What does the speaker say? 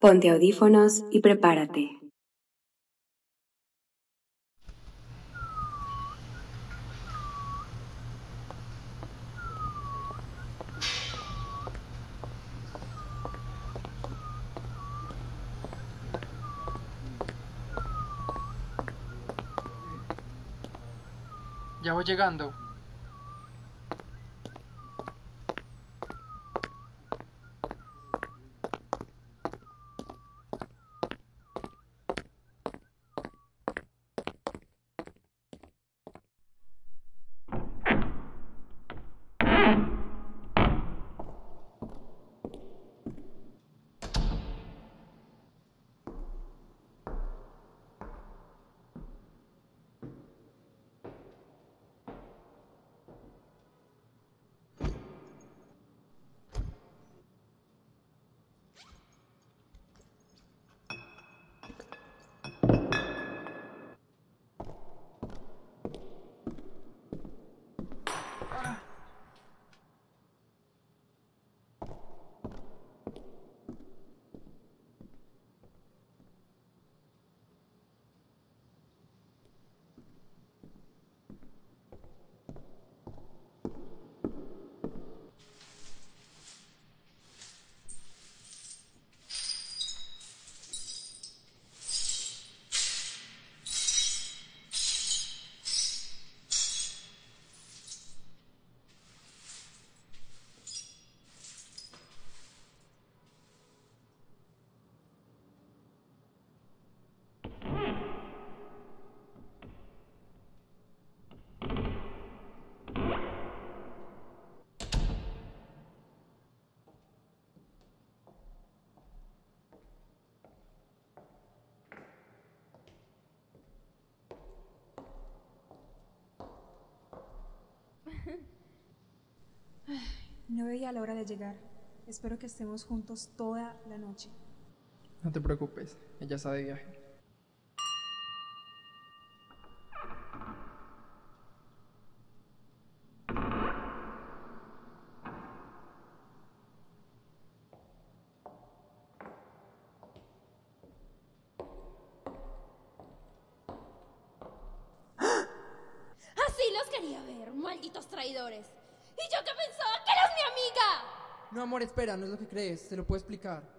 Ponte audífonos y prepárate. Ya voy llegando. No veía la hora de llegar. Espero que estemos juntos toda la noche. No te preocupes, ella está de viaje. Así los quería ver, malditos traidores. Y yo que pensaba que eras mi amiga. No, amor, espera, no es lo que crees, te lo puedo explicar.